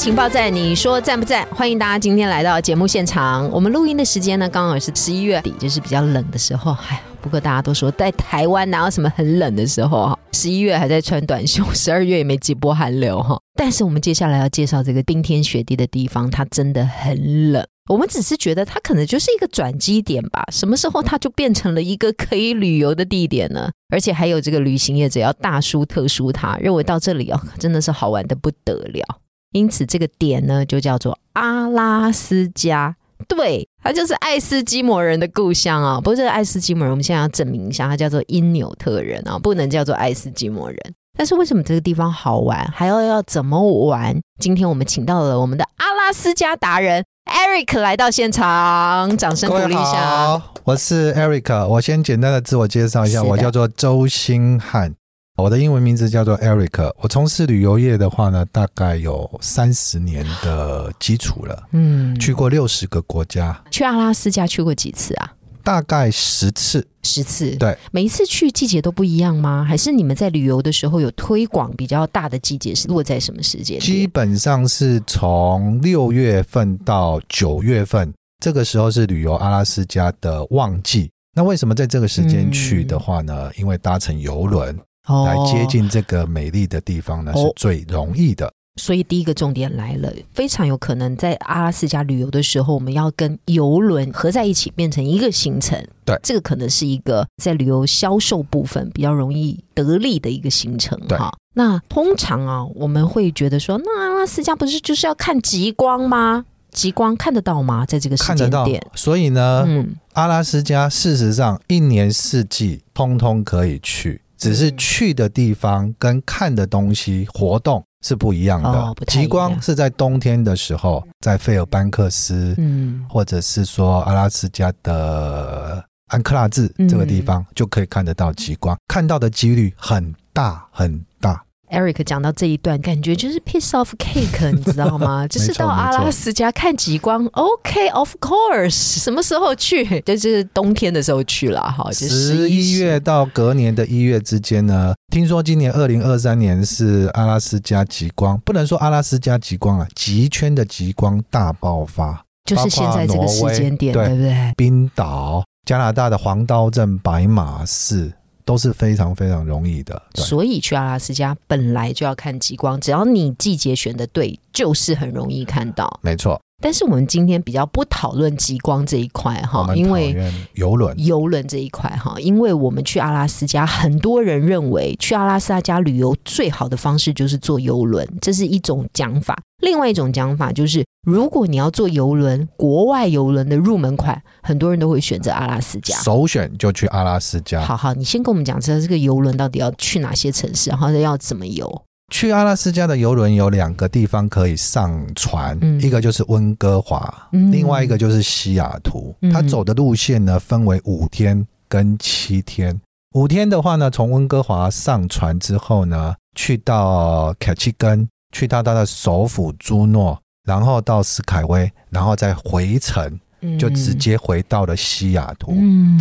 情报站，你说赞不赞？欢迎大家今天来到节目现场。我们录音的时间呢，刚好是十一月底，就是比较冷的时候。哎，不过大家都说在台湾哪有什么很冷的时候哈？十一月还在穿短袖，十二月也没几波寒流哈。但是我们接下来要介绍这个冰天雪地的地方，它真的很冷。我们只是觉得它可能就是一个转机点吧，什么时候它就变成了一个可以旅游的地点呢？而且还有这个旅行业者要大书特书它，认为到这里哦，真的是好玩的不得了。因此这个点呢，就叫做阿拉斯加，对，它就是爱斯基摩人的故乡啊。不过这个爱斯基摩人，我们现在要证明一下，它叫做因纽特人啊，不能叫做爱斯基摩人。但是为什么这个地方好玩，还要要怎么玩？今天我们请到了我们的阿拉斯加达人。Eric 来到现场，掌声鼓励一下。我是 Eric，我先简单的自我介绍一下，我叫做周星汉，我的英文名字叫做 Eric。我从事旅游业的话呢，大概有三十年的基础了，嗯，去过六十个国家。去阿拉斯加去过几次啊？大概十次，十次。对，每一次去季节都不一样吗？还是你们在旅游的时候有推广比较大的季节是落在什么时间？基本上是从六月份到九月份，这个时候是旅游阿拉斯加的旺季。那为什么在这个时间去的话呢？因为搭乘游轮来接近这个美丽的地方呢，是最容易的。所以第一个重点来了，非常有可能在阿拉斯加旅游的时候，我们要跟游轮合在一起变成一个行程。对，这个可能是一个在旅游销售部分比较容易得利的一个行程。哈，那通常啊，我们会觉得说，那阿拉斯加不是就是要看极光吗？极光看得到吗？在这个时间点，所以呢，嗯，阿拉斯加事实上一年四季通通可以去，只是去的地方跟看的东西活动。是不一样的。极光是在冬天的时候，在费尔班克斯，嗯，或者是说阿拉斯加的安克拉治这个地方，就可以看得到极光，看到的几率很大很大。Eric 讲到这一段，感觉就是 piece of cake，你知道吗？就是到阿拉斯加看极光。OK，of course，什么时候去？就是冬天的时候去了哈。十一月到隔年的一月之间呢？听说今年二零二三年是阿拉斯加极光，不能说阿拉斯加极光啊，极圈的极光大爆发，就是现在这个时间点，对不对？冰岛、加拿大的黄刀镇、白马寺。都是非常非常容易的，所以去阿拉斯加本来就要看极光，只要你季节选的对，就是很容易看到。没错。但是我们今天比较不讨论极光这一块哈，因为游轮游轮这一块哈，因为我们去阿拉斯加，很多人认为去阿拉斯加旅游最好的方式就是坐游轮，这是一种讲法。另外一种讲法就是，如果你要坐游轮，国外游轮的入门款，很多人都会选择阿拉斯加，首选就去阿拉斯加。好好，你先跟我们讲，这这个游轮到底要去哪些城市，然后要怎么游？去阿拉斯加的游轮有两个地方可以上船，一个就是温哥华，另外一个就是西雅图。它走的路线呢分为五天跟七天。五天的话呢，从温哥华上船之后呢，去到凯奇根，去到它的首府朱诺，然后到斯凯威，然后再回程。就直接回到了西雅图，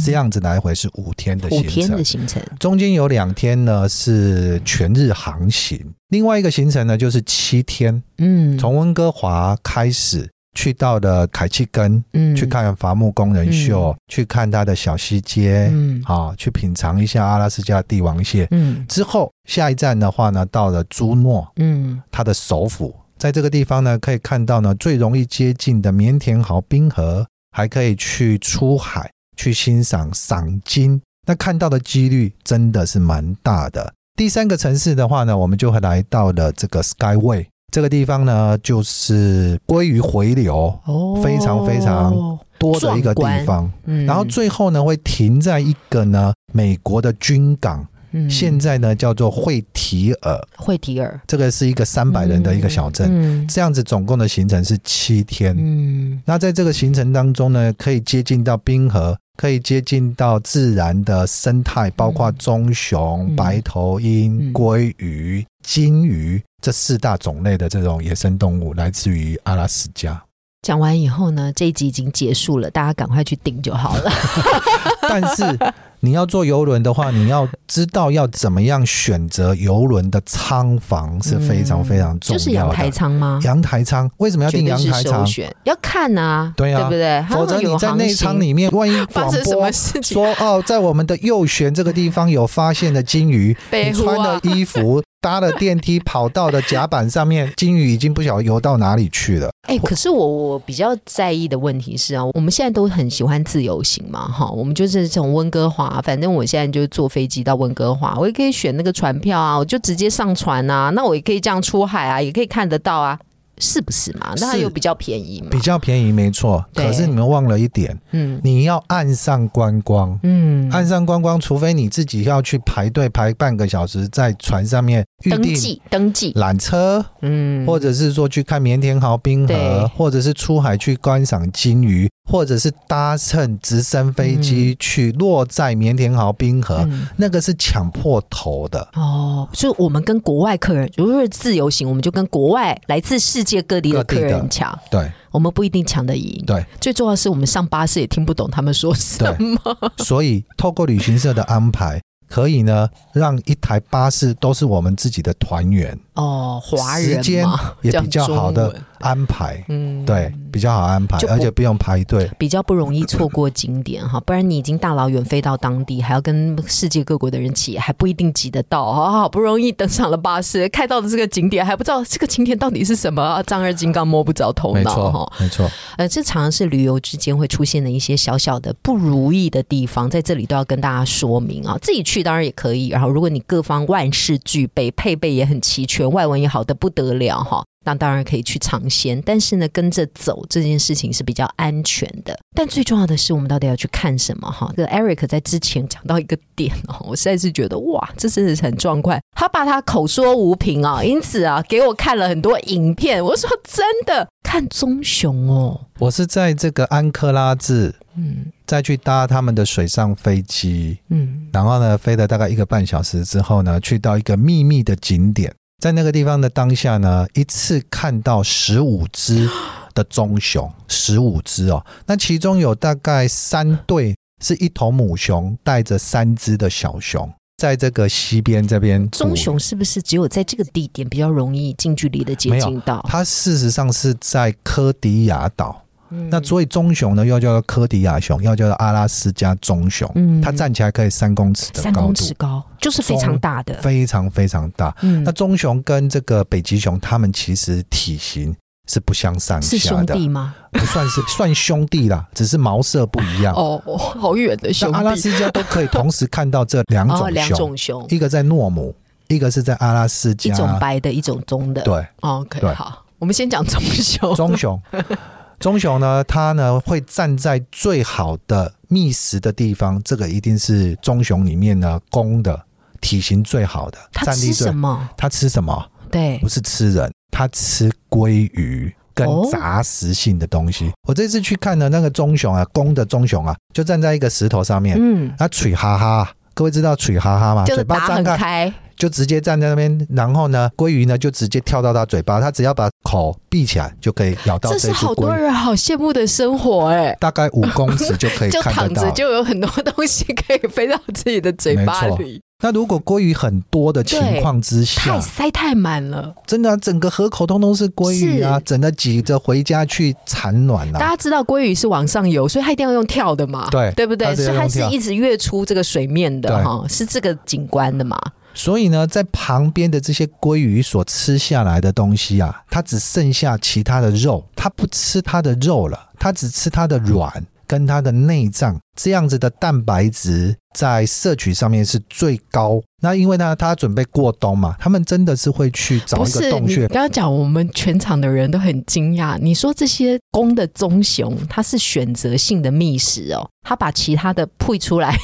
这样子来回是五天的行程。五天的行程，中间有两天呢是全日航行，另外一个行程呢就是七天。嗯，从温哥华开始去到了凯契根，嗯，去看伐木工人秀，去看他的小西街，嗯，好，去品尝一下阿拉斯加帝王蟹。嗯，之后下一站的话呢，到了朱诺，嗯，它的首府。在这个地方呢，可以看到呢最容易接近的棉田豪冰河，还可以去出海去欣赏赏金，那看到的几率真的是蛮大的。第三个城市的话呢，我们就会来到了这个 Skyway 这个地方呢，就是鲑鱼回流，哦非常非常多的一个地方。然后最后呢，会停在一个呢美国的军港。现在呢叫做惠提尔。惠提尔，这个是一个三百人的一个小镇。这样子总共的行程是七天。嗯，那在这个行程当中呢，可以接近到冰河，可以接近到自然的生态，包括棕熊、白头鹰、鲑鱼、金鱼这四大种类的这种野生动物，来自于阿拉斯加。讲完以后呢，这一集已经结束了，大家赶快去订就好了。但是你要坐游轮的话，你要知道要怎么样选择游轮的舱房是非常非常重要的。就是阳台舱吗？阳台舱为什么要订阳台舱？要看啊，对啊，对不对？否则你在内舱里面，万一发生什么事情，说哦，在我们的右舷这个地方有发现的金鱼，你穿的衣服。搭了电梯跑到的甲板上面，金鱼已经不晓得游到哪里去了。哎，可是我我比较在意的问题是啊，我们现在都很喜欢自由行嘛，哈，我们就是从温哥华，反正我现在就坐飞机到温哥华，我也可以选那个船票啊，我就直接上船啊，那我也可以这样出海啊，也可以看得到啊。是不是嘛？那它又比较便宜嘛？比较便宜，没错。可是你们忘了一点，嗯，你要岸上观光，嗯，岸上观光，除非你自己要去排队排半个小时，在船上面登记登记缆车，嗯，或者是说去看绵田豪冰河，或者是出海去观赏金鱼。或者是搭乘直升飞机去落在棉田豪冰河，那个是抢破头的哦。所以，我们跟国外客人，如果是自由行，我们就跟国外来自世界各地的客人抢。对，我们不一定抢得赢。对，最重要是我们上巴士也听不懂他们说什么。所以，透过旅行社的安排。可以呢，让一台巴士都是我们自己的团员哦，华人时间也比较好的安排，嗯，对，比较好安排，而且不用排队，比较不容易错过景点哈。不然你已经大老远飞到当地，还要跟世界各国的人挤，还不一定挤得到。好不容易登上了巴士，开到的这个景点还不知道这个景点到底是什么，丈二金刚摸不着头脑哈。没错，呃，这常常是旅游之间会出现的一些小小的不如意的地方，在这里都要跟大家说明啊，自己去。当然也可以，然后如果你各方万事俱备，配备也很齐全，外文也好的不得了哈，那当然可以去尝鲜。但是呢，跟着走这件事情是比较安全的。但最重要的是，我们到底要去看什么哈？这个 Eric 在之前讲到一个点哦，我实在是觉得哇，这真的是很壮观。他把他口说无凭啊，因此啊，给我看了很多影片。我说真的，看棕熊哦，我是在这个安克拉治。嗯，再去搭他们的水上飞机，嗯，然后呢，飞了大概一个半小时之后呢，去到一个秘密的景点，在那个地方的当下呢，一次看到十五只的棕熊，十五只哦，那其中有大概三对是一头母熊带着三只的小熊，在这个西边这边。棕熊是不是只有在这个地点比较容易近距离的接近到？它事实上是在科迪亚岛。那所以棕熊呢，又叫做科迪亚熊，又叫做阿拉斯加棕熊。嗯，它站起来可以三公尺的高度，三公尺高，就是非常大的，非常非常大。嗯，那棕熊跟这个北极熊，它们其实体型是不相上下的，是兄弟吗？不算是，算兄弟啦，只是毛色不一样。哦，好远的兄弟。阿拉斯加都可以同时看到这两种两种熊，一个在诺姆，一个是在阿拉斯加，一种白的，一种棕的。对，OK，好，我们先讲棕熊，棕熊。棕熊呢，它呢会站在最好的觅食的地方，这个一定是棕熊里面呢公的体型最好的。它吃什么？它吃什么？对，不是吃人，它吃鲑鱼跟杂食性的东西。我这次去看的那个棕熊啊，公的棕熊啊，就站在一个石头上面，嗯，它嘴哈哈，各位知道嘴哈哈吗？嘴巴张开。就直接站在那边，然后呢，鲑鱼呢就直接跳到他嘴巴，他只要把口闭起来就可以咬到这是好多人好羡慕的生活哎！大概五公尺就可以看得到，就躺着就有很多东西可以飞到自己的嘴巴里。那如果鲑鱼很多的情况之下，太塞太满了，真的整个河口通通是鲑鱼啊，整的挤着回家去产卵啊。大家知道鲑鱼是往上游，所以它一定要用跳的嘛，对对不对？所以它是一直跃出这个水面的哈，是这个景观的嘛。所以呢，在旁边的这些鲑鱼所吃下来的东西啊，它只剩下其他的肉，它不吃它的肉了，它只吃它的卵跟它的内脏，这样子的蛋白质在摄取上面是最高。那因为呢，它准备过冬嘛，他们真的是会去找一个洞穴。不要讲，我们全场的人都很惊讶。你说这些公的棕熊，它是选择性的觅食哦，它把其他的配出来。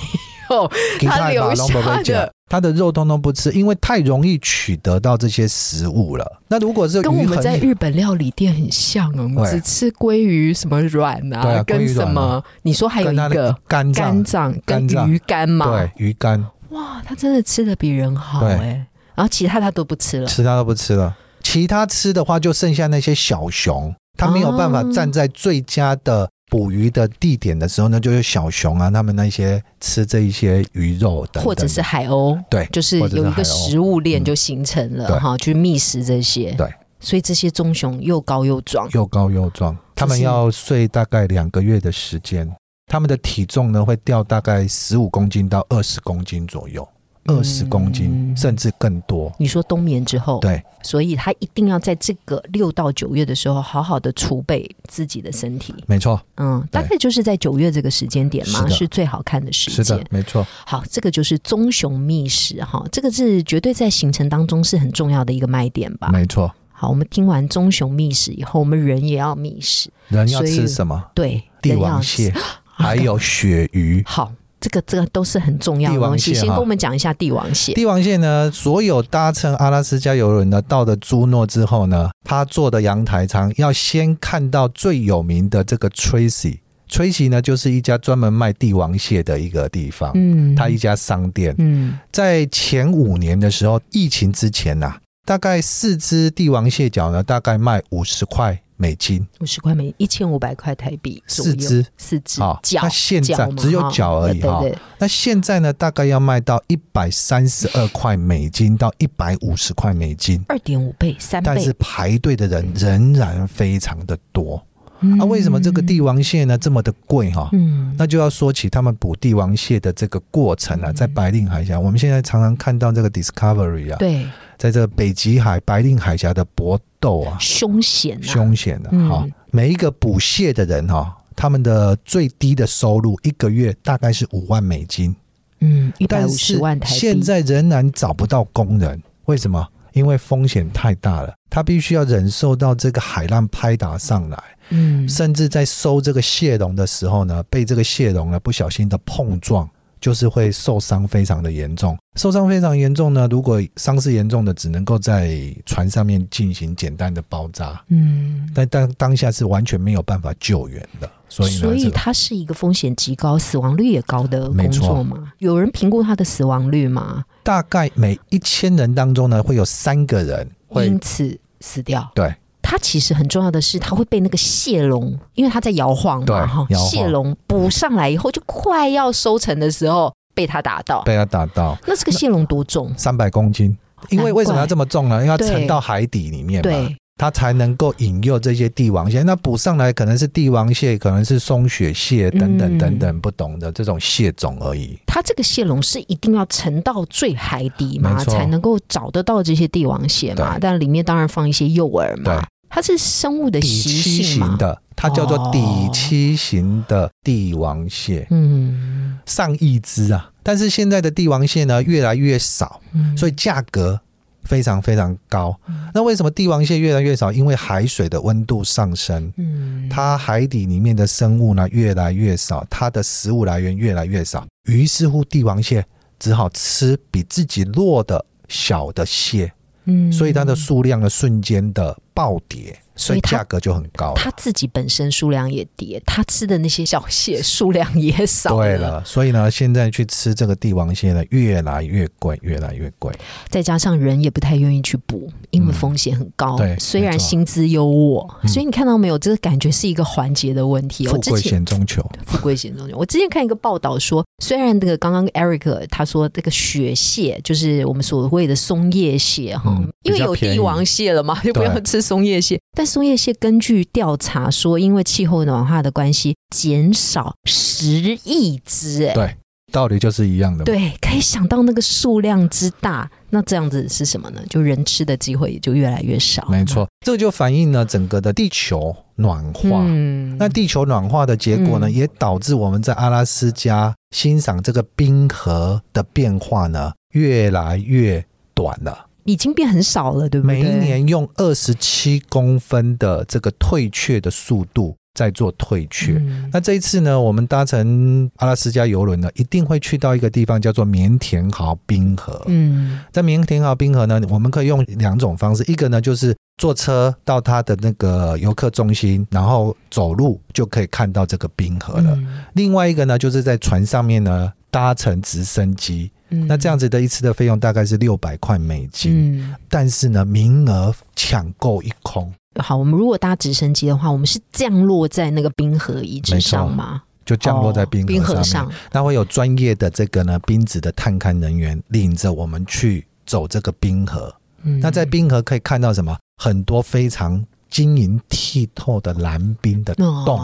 他留下的它的肉通通不吃，因为太容易取得到这些食物了。那如果是跟我们在日本料理店很像哦，我们只吃鲑鱼什么软啊，跟什么？你说还有一个肝肝脏跟鱼肝嘛？对，鱼肝。哇，他真的吃的比人好哎。然后其他他都不吃了，其他都不吃了。其他吃的话，就剩下那些小熊，他没有办法站在最佳的。捕鱼的地点的时候呢，就是小熊啊，他们那些吃这一些鱼肉的，或者是海鸥，对，就是有一个食物链就形成了哈，去觅食这些。对，所以这些棕熊又高又壮，又高又壮，他们要睡大概两个月的时间，他们的体重呢会掉大概十五公斤到二十公斤左右。二十公斤甚至更多。你说冬眠之后，对，所以他一定要在这个六到九月的时候，好好的储备自己的身体。没错，嗯，大概就是在九月这个时间点嘛，是最好看的时间。是的，没错。好，这个就是棕熊觅食哈，这个是绝对在行程当中是很重要的一个卖点吧？没错。好，我们听完棕熊觅食以后，我们人也要觅食。人要吃什么？对，帝王蟹，还有鳕鱼。好。这个这个都是很重要的东西。先跟我们讲一下帝王蟹。帝王蟹呢，所有搭乘阿拉斯加游轮呢到了朱诺之后呢，他坐的阳台舱要先看到最有名的这个 Tracy。Tracy 呢，就是一家专门卖帝王蟹的一个地方。嗯，它一家商店。嗯，在前五年的时候，疫情之前呐，大概四只帝王蟹脚呢，大概卖五十块。美金五十块美一千五百块台币四只四只啊，那现在只有脚而已哈。那现在呢，大概要卖到一百三十二块美金到一百五十块美金，二点五倍三倍。但是排队的人仍然非常的多。那为什么这个帝王蟹呢这么的贵哈？嗯，那就要说起他们捕帝王蟹的这个过程啊，在白令海峡，我们现在常常看到这个 Discovery 啊，对。在这北极海、白令海峡的搏斗啊，凶险，凶险的哈。每一个捕蟹的人哈，他们的最低的收入一个月大概是五万美金，嗯，一百五十万台现在仍然找不到工人，为什么？因为风险太大了，他必须要忍受到这个海浪拍打上来，嗯，甚至在收这个蟹笼的时候呢，被这个蟹笼呢不小心的碰撞。就是会受伤非常的严重，受伤非常严重呢。如果伤势严重的，只能够在船上面进行简单的包扎，嗯，但当当下是完全没有办法救援的，所以所以它是一个风险极高、死亡率也高的工作吗？有人评估它的死亡率吗？大概每一千人当中呢，会有三个人会因此死掉。对。它其实很重要的是，它会被那个蟹笼，因为它在摇晃嘛，哈，蟹笼捕上来以后，就快要收成的时候被它打到，被它打到。那这个蟹笼多重？三百公斤。因为为什么要这么重呢？因为要沉到海底里面嘛。它才能够引诱这些帝王蟹，那捕上来可能是帝王蟹，可能是松雪蟹等等等等不懂的这种蟹种而已。它这个蟹笼是一定要沉到最海底嘛，才能够找得到这些帝王蟹嘛？但里面当然放一些诱饵嘛。它是生物的习性的，它叫做底栖型的帝王蟹，嗯，上亿只啊。但是现在的帝王蟹呢越来越少，所以价格。非常非常高，那为什么帝王蟹越来越少？因为海水的温度上升，嗯，它海底里面的生物呢越来越少，它的食物来源越来越少，于是乎帝王蟹只好吃比自己弱的小的蟹，嗯，所以它的数量呢瞬间的暴跌。所以价格就很高，它自己本身数量也跌，它吃的那些小蟹数量也少。对了，所以呢，现在去吃这个帝王蟹呢，越来越贵，越来越贵。再加上人也不太愿意去捕，因为风险很高。对，虽然薪资优渥，所以你看到没有，这个感觉是一个环节的问题。富贵险中求，富贵险中求。我之前看一个报道说，虽然那个刚刚 Eric 他说这个雪蟹就是我们所谓的松叶蟹哈，因为有帝王蟹了嘛，就不要吃松叶蟹，但松叶蟹根据调查说，因为气候暖化的关系，减少十亿只。哎，对，道理就是一样的。对，可以想到那个数量之大，那这样子是什么呢？就人吃的机会也就越来越少。没错，这就反映了整个的地球暖化。嗯，那地球暖化的结果呢，也导致我们在阿拉斯加欣赏这个冰河的变化呢，越来越短了。已经变很少了，对不对？每一年用二十七公分的这个退却的速度，在做退却。那这一次呢，我们搭乘阿拉斯加游轮呢，一定会去到一个地方叫做棉田豪冰河。嗯，在棉田豪冰河呢，我们可以用两种方式，一个呢就是坐车到它的那个游客中心，然后走路就可以看到这个冰河了。另外一个呢，就是在船上面呢搭乘直升机。那这样子的一次的费用大概是六百块美金，但是呢，名额抢购一空。好，我们如果搭直升机的话，我们是降落在那个冰河遗址上吗？就降落在冰河上面，那会有专业的这个呢冰子的探勘人员领着我们去走这个冰河。那在冰河可以看到什么？很多非常晶莹剔透的蓝冰的洞，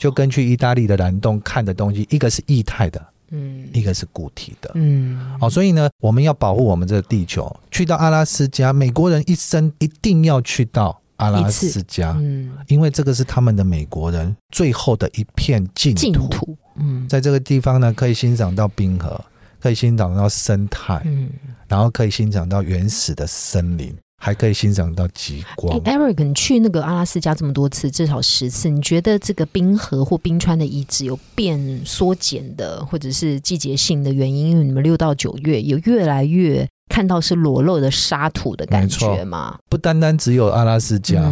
就跟去意大利的蓝洞看的东西，一个是液态的。嗯，一个是固体的，嗯，好，所以呢，我们要保护我们这个地球。去到阿拉斯加，美国人一生一定要去到阿拉斯加，嗯，因为这个是他们的美国人最后的一片净土。嗯，在这个地方呢，可以欣赏到冰河，可以欣赏到生态，嗯，然后可以欣赏到原始的森林。还可以欣赏到极光。Eric，你去那个阿拉斯加这么多次，至少十次，你觉得这个冰河或冰川的遗址有变缩减的，或者是季节性的原因？因为你们六到九月有越来越看到是裸露的沙土的感觉吗？不单单只有阿拉斯加，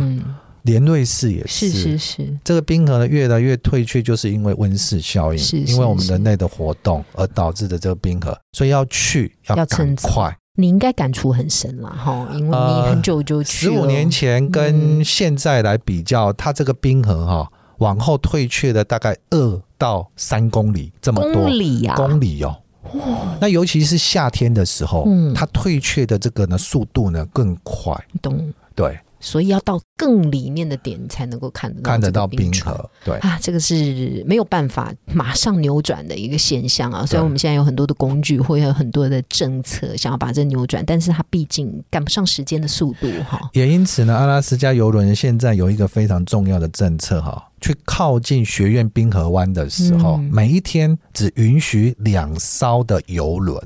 连瑞士也是。是是是，这个冰河呢越来越退却，就是因为温室效应，是因为我们人类的活动而导致的这个冰河，所以要去要赶快。你应该感触很深了哈，因为你很久就去十五年前跟现在来比较，它这个冰河哈往后退却的大概二到三公里这么多。公里呀，公里哦。那尤其是夏天的时候，它退却的这个呢速度呢更快。懂。对。所以要到更里面的点才能够看得到看得到冰河，对啊，这个是没有办法马上扭转的一个现象啊。虽然我们现在有很多的工具，或有很多的政策想要把这扭转，但是它毕竟赶不上时间的速度哈。也因此呢，阿拉斯加游轮现在有一个非常重要的政策哈，去靠近学院冰河湾的时候，每一天只允许两艘的游轮。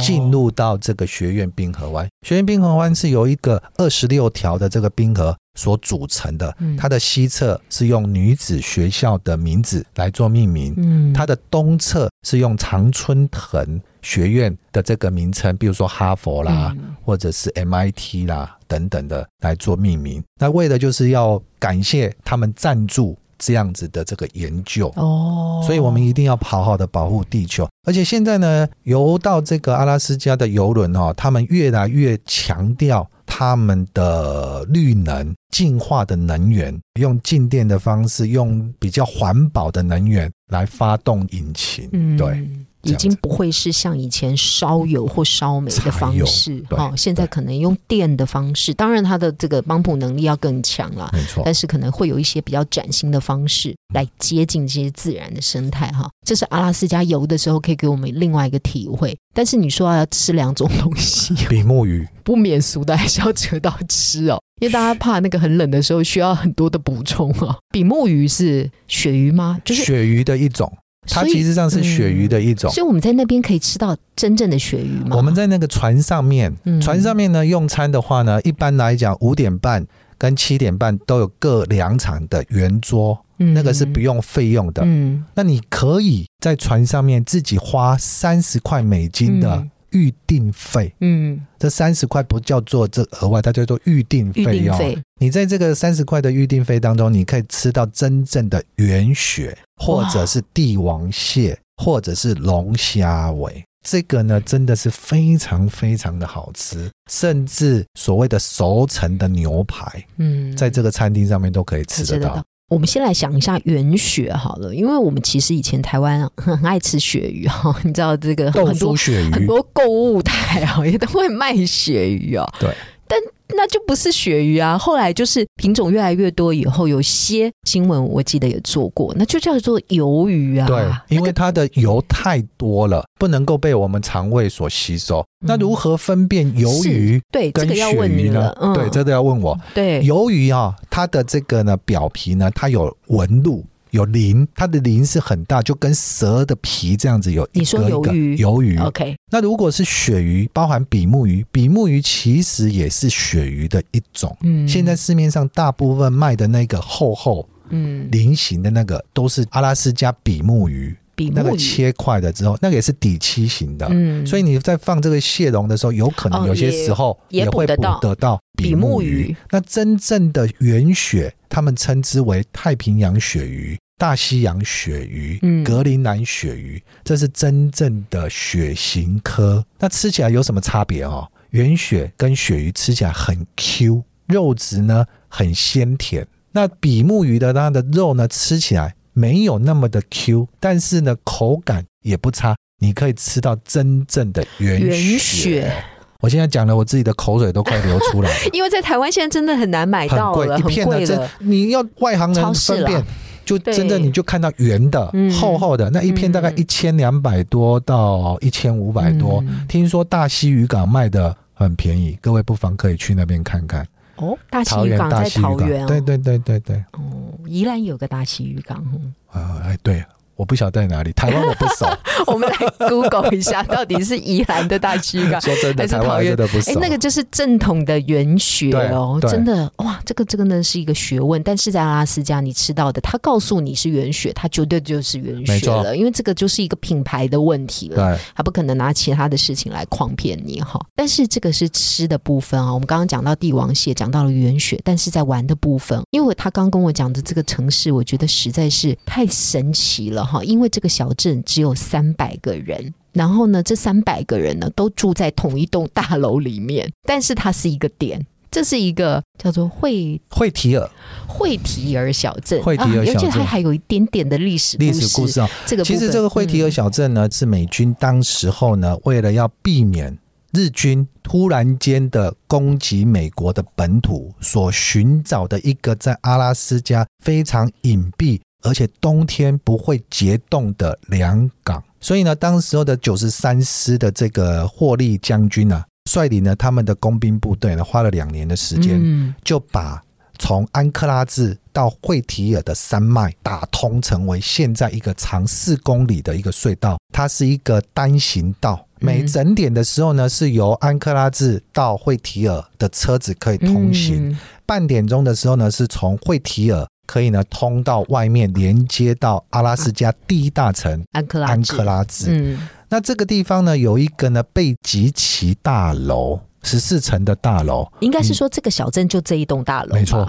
进入到这个学院冰河湾，学院冰河湾是由一个二十六条的这个冰河所组成的。它的西侧是用女子学校的名字来做命名，它的东侧是用常春藤学院的这个名称，比如说哈佛啦，或者是 MIT 啦等等的来做命名。那为的就是要感谢他们赞助。这样子的这个研究哦，所以我们一定要好好的保护地球。而且现在呢，游到这个阿拉斯加的游轮哦，他们越来越强调他们的绿能、净化的能源，用静电的方式，用比较环保的能源来发动引擎。对。已经不会是像以前烧油或烧煤的方式哈，现在可能用电的方式。当然，它的这个帮补能力要更强了，没错。但是可能会有一些比较崭新的方式来接近这些自然的生态哈。这是阿拉斯加游的时候可以给我们另外一个体会。但是你说要吃两种东西，比目鱼不免俗的还是要扯到吃哦，因为大家怕那个很冷的时候需要很多的补充哦。比目鱼是鳕鱼吗？就是鳕鱼的一种。它其实上是鳕鱼的一种，所以我们在那边可以吃到真正的鳕鱼吗？我们在那个船上面，船上面呢用餐的话呢，一般来讲五点半跟七点半都有各两场的圆桌，那个是不用费用的。嗯，那你可以在船上面自己花三十块美金的。预定费，嗯，这三十块不叫做这额外，它叫做预定费用。你在这个三十块的预定费当中，你可以吃到真正的原血，或者是帝王蟹，或者是龙虾尾。这个呢，真的是非常非常的好吃，甚至所谓的熟成的牛排，嗯，在这个餐厅上面都可以吃得到。我们先来想一下原鳕好了，因为我们其实以前台湾很爱吃鳕鱼哈，你知道这个很多很多购物台啊也都会卖鳕鱼哦，对，但。那就不是鳕鱼啊！后来就是品种越来越多，以后有些新闻我记得也做过，那就叫做鱿鱼啊。对，因为它的油太多了，不能够被我们肠胃所吸收。那如何分辨鱿鱼对跟鳕鱼呢？对，这个要问我。对，鱿鱼啊，它的这个呢表皮呢，它有纹路。有鳞，它的鳞是很大，就跟蛇的皮这样子。有你说鱿鱼，鱿鱼，OK。那如果是鳕鱼，包含比目鱼，比目鱼其实也是鳕鱼的一种。嗯，现在市面上大部分卖的那个厚厚嗯，菱形的那个都是阿拉斯加比目鱼。那个切块的之后，那个也是底漆型的，嗯，所以你在放这个蟹笼的时候，有可能有些时候也会捕得到比目鱼。那真正的原血，他们称之为太平洋鳕鱼、大西洋鳕鱼、格陵兰鳕鱼，这是真正的血型科。那吃起来有什么差别哦？原血跟鳕鱼吃起来很 Q，肉质呢很鲜甜。那比目鱼的它的肉呢，吃起来。没有那么的 Q，但是呢，口感也不差，你可以吃到真正的原血。我现在讲了，我自己的口水都快流出来了。因为在台湾现在真的很难买到了，一片的真，你要外行人分辨，就真的你就看到圆的、厚厚的那一片，大概一千两百多到一千五百多。听说大溪渔港卖的很便宜，各位不妨可以去那边看看。哦，大溪渔港在桃园，对对对对对。哦，宜兰有个大溪鱼港。啊，哎，对。我不晓得在哪里，台湾我不熟。我们来 Google 一下，到底是宜兰的大溪港，说真的，台湾真的不熟。哎，那个就是正统的原血哦，真的哇，这个这个呢是一个学问。但是在阿拉斯加你吃到的，他告诉你是原血，它绝对就是原血了，因为这个就是一个品牌的问题了，他不可能拿其他的事情来诓骗你哈。但是这个是吃的部分啊，我们刚刚讲到帝王蟹，讲到了原血，但是在玩的部分，因为他刚跟我讲的这个城市，我觉得实在是太神奇了。哈，因为这个小镇只有三百个人，然后呢，这三百个人呢都住在同一栋大楼里面，但是它是一个点，这是一个叫做惠惠提尔惠提尔小镇，惠提尔小镇，而且它还有一点点的历史历史故事啊。这个其实这个惠提尔小镇呢，是美军当时候呢，为了要避免日军突然间的攻击美国的本土，所寻找的一个在阿拉斯加非常隐蔽。而且冬天不会结冻的良港，所以呢，当时候的九十三师的这个霍利将军呢，率领呢他们的工兵部队呢，花了两年的时间，就把从安克拉治到惠提尔的山脉打通，成为现在一个长四公里的一个隧道。它是一个单行道，每整点的时候呢，是由安克拉治到惠提尔的车子可以通行；半点钟的时候呢，是从惠提尔。可以呢，通到外面连接到阿拉斯加第一大城安克拉安克拉兹。嗯，那这个地方呢，有一个呢贝吉奇大楼，十四层的大楼。应该是说这个小镇就这一栋大楼。没错，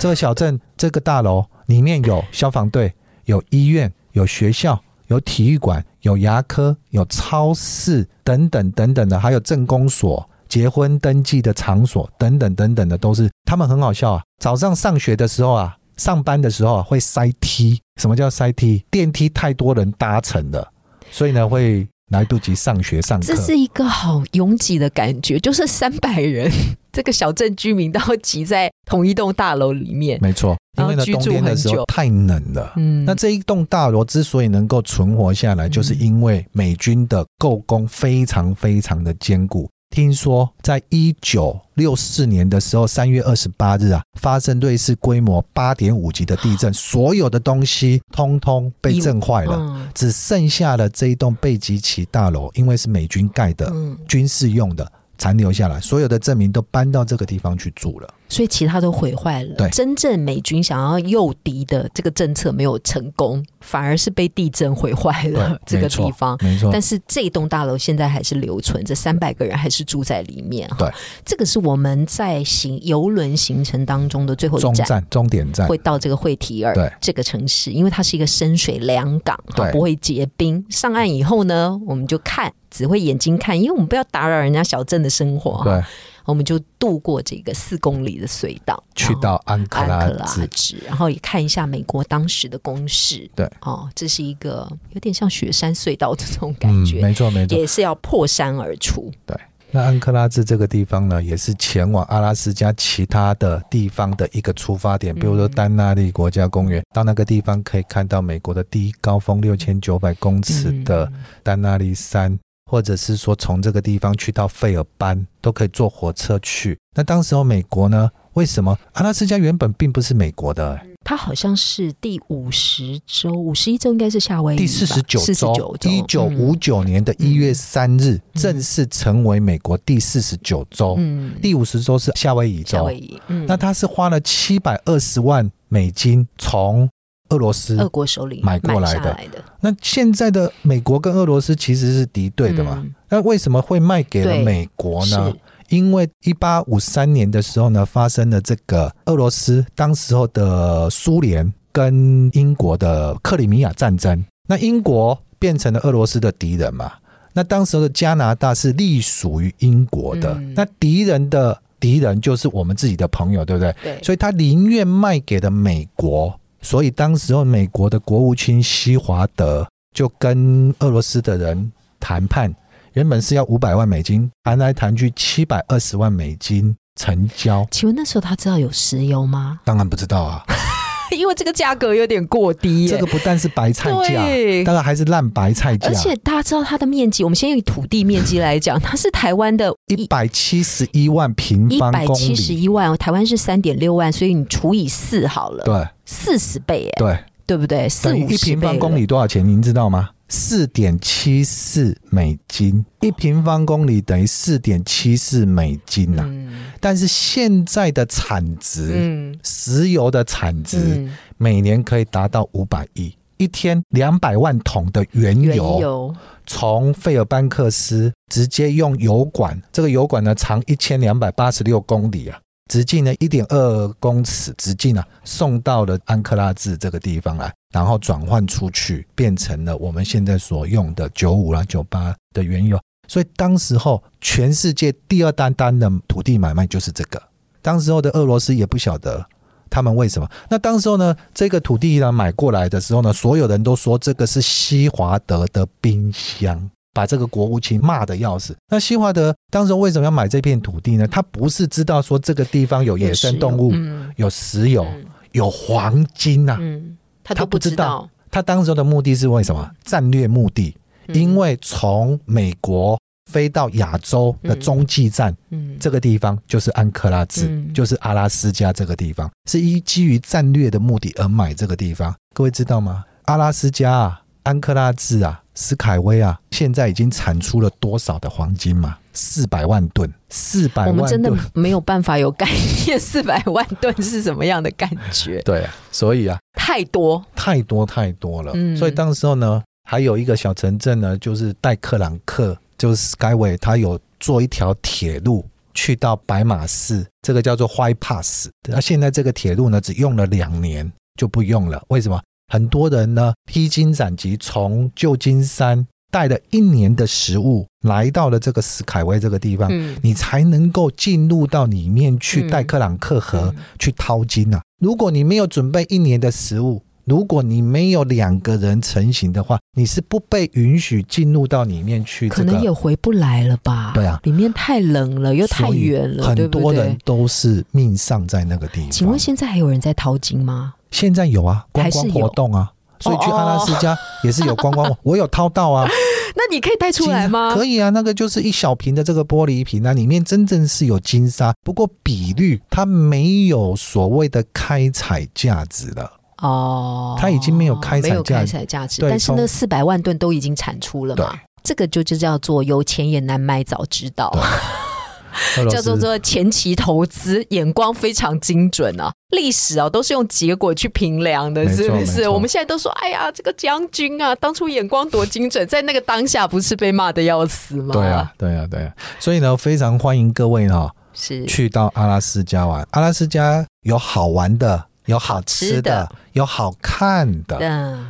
这个小镇这个大楼里面有消防队、有医院、有学校、有体育馆、有牙科、有超市等等等等的，还有政工所、结婚登记的场所等等等等的，都是他们很好笑啊。早上上学的时候啊。上班的时候啊，会塞梯。什么叫塞梯？电梯太多人搭乘了，所以呢，会来不及上学上课。这是一个好拥挤的感觉，就是三百人，这个小镇居民都要挤在同一栋大楼里面。没错，因为呢，冬天的时候太冷了。嗯，那这一栋大楼之所以能够存活下来，就是因为美军的构工非常非常的坚固。听说在一九六四年的时候，三月二十八日啊，发生瑞士规模八点五级的地震，所有的东西通通被震坏了，只剩下了这一栋贝吉奇大楼，因为是美军盖的，军事用的。残留下来，所有的证明都搬到这个地方去住了，所以其他都毁坏了。对，真正美军想要诱敌的这个政策没有成功，反而是被地震毁坏了 这个地方。没错，但是这栋大楼现在还是留存着，三百个人还是住在里面。对，这个是我们在行游轮行程当中的最后一站，终点站会到这个惠提尔这个城市，因为它是一个深水良港，不会结冰。上岸以后呢，我们就看。只会眼睛看，因为我们不要打扰人家小镇的生活。对，我们就渡过这个四公里的隧道，去到安克拉兹，然后也看一下美国当时的公式。对，哦，这是一个有点像雪山隧道的这种感觉。没错，没错，也是要破山而出。对。那安克拉兹这个地方呢，也是前往阿拉斯加其他的地方的一个出发点。比如说丹纳利国家公园，到那个地方可以看到美国的第一高峰六千九百公尺的丹纳利山。或者是说从这个地方去到费尔班都可以坐火车去。那当时候美国呢？为什么阿拉斯加原本并不是美国的？它好像是第五十周，五十一周应该是夏威夷第四十九周，一九五九年的一月三日正式成为美国第四十九州。嗯，第五十周是夏威夷州。夏威夷，嗯，那他是花了七百二十万美金从俄罗斯、俄国手里买过来的。那现在的美国跟俄罗斯其实是敌对的嘛？那为什么会卖给了美国呢？因为一八五三年的时候呢，发生了这个俄罗斯当时候的苏联跟英国的克里米亚战争，那英国变成了俄罗斯的敌人嘛。那当时的加拿大是隶属于英国的，那敌人的敌人就是我们自己的朋友，对不对？对。所以他宁愿卖给了美国，所以当时候美国的国务卿西华德就跟俄罗斯的人谈判。原本是要五百万美金，谈来谈去七百二十万美金成交。请问那时候他知道有石油吗？当然不知道啊，因为这个价格有点过低。这个不但是白菜价，当然还是烂白菜价。而且大家知道它的面积，我们先以土地面积来讲，它是台湾的一百七十一万平方公里。一百七十一万，台湾是三点六万，所以你除以四好了。对，四十倍，哎，对，对不对？四五一平方公里多少钱？您知道吗？四点七四美金一平方公里等于四点七四美金呐，但是现在的产值，石油的产值每年可以达到五百亿，一天两百万桶的原油。从费尔班克斯直接用油管，这个油管呢长一千两百八十六公里啊。直径呢一点二公尺，直径啊送到了安克拉治这个地方来，然后转换出去，变成了我们现在所用的九五啦、九八的原油。所以当时候全世界第二单单的土地买卖就是这个。当时候的俄罗斯也不晓得他们为什么。那当时候呢，这个土地呢买过来的时候呢，所有人都说这个是西华德的冰箱。把这个国务卿骂的要死。那西华德当时为什么要买这片土地呢？他不是知道说这个地方有野生动物、有石油、有黄金呐，他不知道。他当时的目的是为什么？战略目的。因为从美国飞到亚洲的中继站，这个地方就是安克拉治，就是阿拉斯加这个地方，是依基于战略的目的而买这个地方。各位知道吗？阿拉斯加啊，安克拉治啊。斯凯威啊，现在已经产出了多少的黄金嘛？四百万吨，四百万吨，我们真的没有办法有概念，四百万吨是什么样的感觉？对，啊所以啊，太多，太多，太多了。嗯，所以当时候呢，还有一个小城镇呢，就是戴克朗克，就是 Skyway，他有做一条铁路去到白马寺，这个叫做 White Pass。那现在这个铁路呢，只用了两年就不用了，为什么？很多人呢披荆斩棘，从旧金山带了一年的食物来到了这个斯凯威这个地方，你才能够进入到里面去戴克朗克河去淘金啊！如果你没有准备一年的食物，如果你没有两个人成型的话，你是不被允许进入到里面去，可能也回不来了吧？对啊，里面太冷了，又太远了，很多人都是命丧在那个地方。请问现在还有人在淘金吗？现在有啊，观光活动啊，所以去阿拉斯加也是有观光。我有掏到啊，那你可以带出来吗？可以啊，那个就是一小瓶的这个玻璃瓶啊，里面真正是有金沙，不过比率它没有所谓的开采价值了。哦，它已经没有开采价值，价值。但是那四百万吨都已经产出了嘛？这个就就叫做有钱也难买早知道。叫做做前期投资，眼光非常精准啊！历史啊，都是用结果去评量的，是不是？我们现在都说，哎呀，这个将军啊，当初眼光多精准，在那个当下不是被骂的要死吗？对啊，对啊，对啊！所以呢，非常欢迎各位哈，是去到阿拉斯加玩。阿拉斯加有好玩的。有好吃的，有好看的。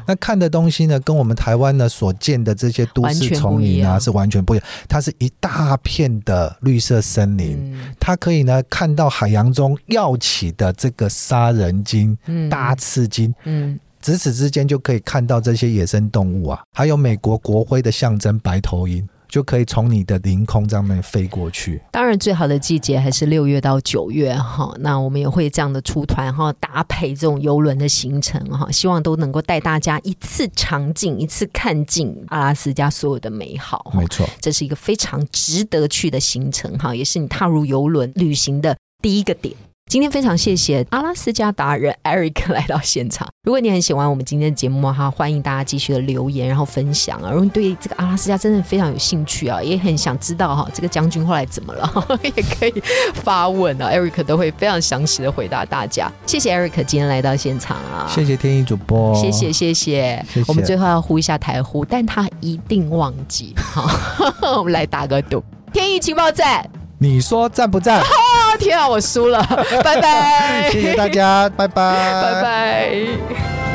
那看的东西呢，跟我们台湾呢所见的这些都市丛林啊是完全不一样。它是一大片的绿色森林，它可以呢看到海洋中跃起的这个杀人鲸、大刺鲸。嗯，咫尺之间就可以看到这些野生动物啊，还有美国国徽的象征白头鹰。就可以从你的凌空上面飞过去。当然，最好的季节还是六月到九月哈。那我们也会这样的出团哈，搭配这种游轮的行程哈，希望都能够带大家一次尝尽、一次看尽阿拉斯加所有的美好。没错，这是一个非常值得去的行程哈，也是你踏入游轮旅行的第一个点。今天非常谢谢阿拉斯加达人 Eric 来到现场。如果你很喜欢我们今天的节目哈，欢迎大家继续的留言，然后分享啊。如果你对这个阿拉斯加真的非常有兴趣啊，也很想知道哈，这个将军后来怎么了，也可以发问啊，Eric 都会非常详细的回答大家。谢谢 Eric 今天来到现场啊，谢谢天意主播，谢谢谢谢。我们最后要呼一下台呼，但他一定忘记。好，我们来打个赌，天意情报站。你说赞不赞？天啊，我输了，拜拜！谢谢大家，拜拜，拜拜。